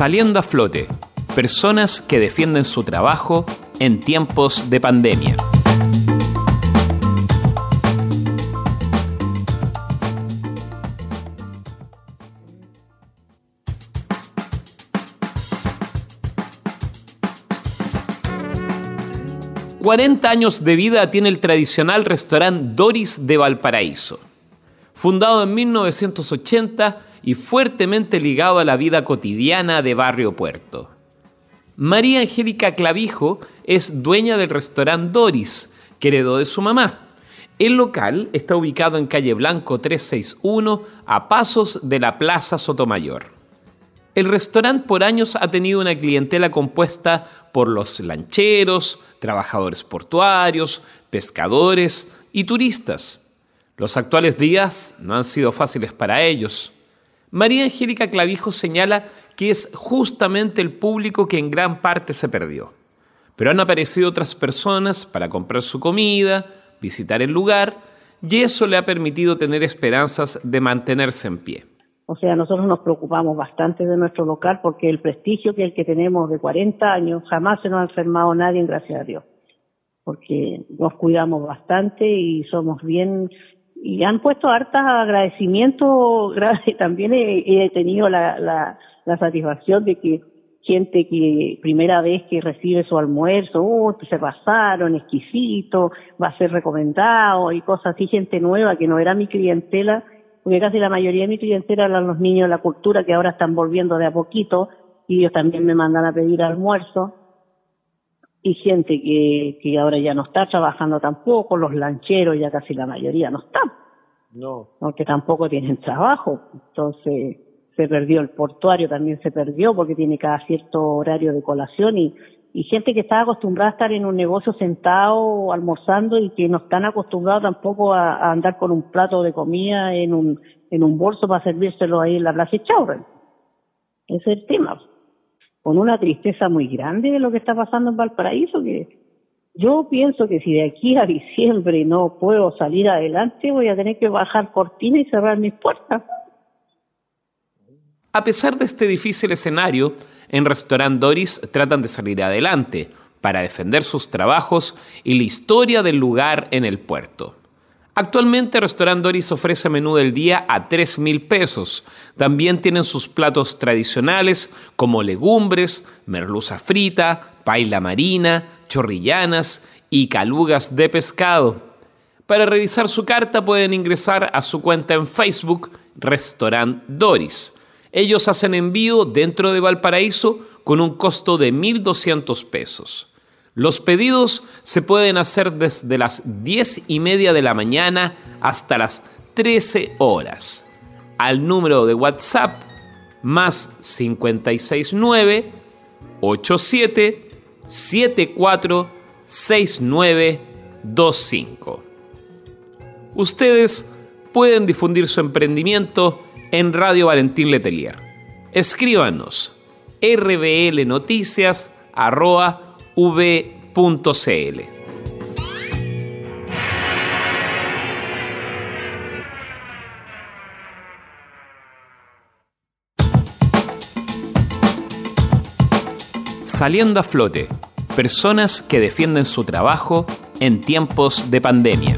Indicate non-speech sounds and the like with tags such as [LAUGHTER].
Saliendo a flote, personas que defienden su trabajo en tiempos de pandemia. ...40 años de vida tiene el tradicional restaurante Doris de Valparaíso. Fundado en 1980 y fuertemente ligado a la vida cotidiana de Barrio Puerto. María Angélica Clavijo es dueña del restaurante Doris, que de su mamá. El local está ubicado en calle Blanco 361, a pasos de la Plaza Sotomayor. El restaurante por años ha tenido una clientela compuesta por los lancheros, trabajadores portuarios, pescadores y turistas. Los actuales días no han sido fáciles para ellos. María Angélica Clavijo señala que es justamente el público que en gran parte se perdió. Pero han aparecido otras personas para comprar su comida, visitar el lugar, y eso le ha permitido tener esperanzas de mantenerse en pie. O sea, nosotros nos preocupamos bastante de nuestro local porque el prestigio que el que tenemos de 40 años jamás se nos ha enfermado nadie, gracias a Dios. Porque nos cuidamos bastante y somos bien y han puesto hartas agradecimientos, [LAUGHS] también he, tenido la, la, la, satisfacción de que gente que primera vez que recibe su almuerzo, oh, se pasaron, exquisito, va a ser recomendado y cosas así, gente nueva que no era mi clientela, porque casi la mayoría de mi clientela eran los niños de la cultura que ahora están volviendo de a poquito y ellos también me mandan a pedir almuerzo y gente que, que ahora ya no está trabajando tampoco, los lancheros ya casi la mayoría no están. No. Porque tampoco tienen trabajo. Entonces se perdió el portuario, también se perdió porque tiene cada cierto horario de colación y, y gente que está acostumbrada a estar en un negocio sentado almorzando y que no están acostumbrados tampoco a, andar con un plato de comida en un, en un bolso para servírselo ahí en la plaza Chaurren. Ese es el tema con una tristeza muy grande de lo que está pasando en Valparaíso, que yo pienso que si de aquí a diciembre no puedo salir adelante, voy a tener que bajar cortina y cerrar mis puertas. A pesar de este difícil escenario, en Restaurant Doris tratan de salir adelante para defender sus trabajos y la historia del lugar en el puerto. Actualmente Restaurant Doris ofrece menú del día a 3 mil pesos. También tienen sus platos tradicionales como legumbres, merluza frita, paila marina, chorrillanas y calugas de pescado. Para revisar su carta pueden ingresar a su cuenta en Facebook Restaurant Doris. Ellos hacen envío dentro de Valparaíso con un costo de 1.200 pesos. Los pedidos se pueden hacer desde las 10 y media de la mañana hasta las 13 horas. Al número de WhatsApp más 569 87 74 6925. Ustedes pueden difundir su emprendimiento en Radio Valentín Letelier. Escríbanos rblnoticias v.cl. Saliendo a flote, personas que defienden su trabajo en tiempos de pandemia.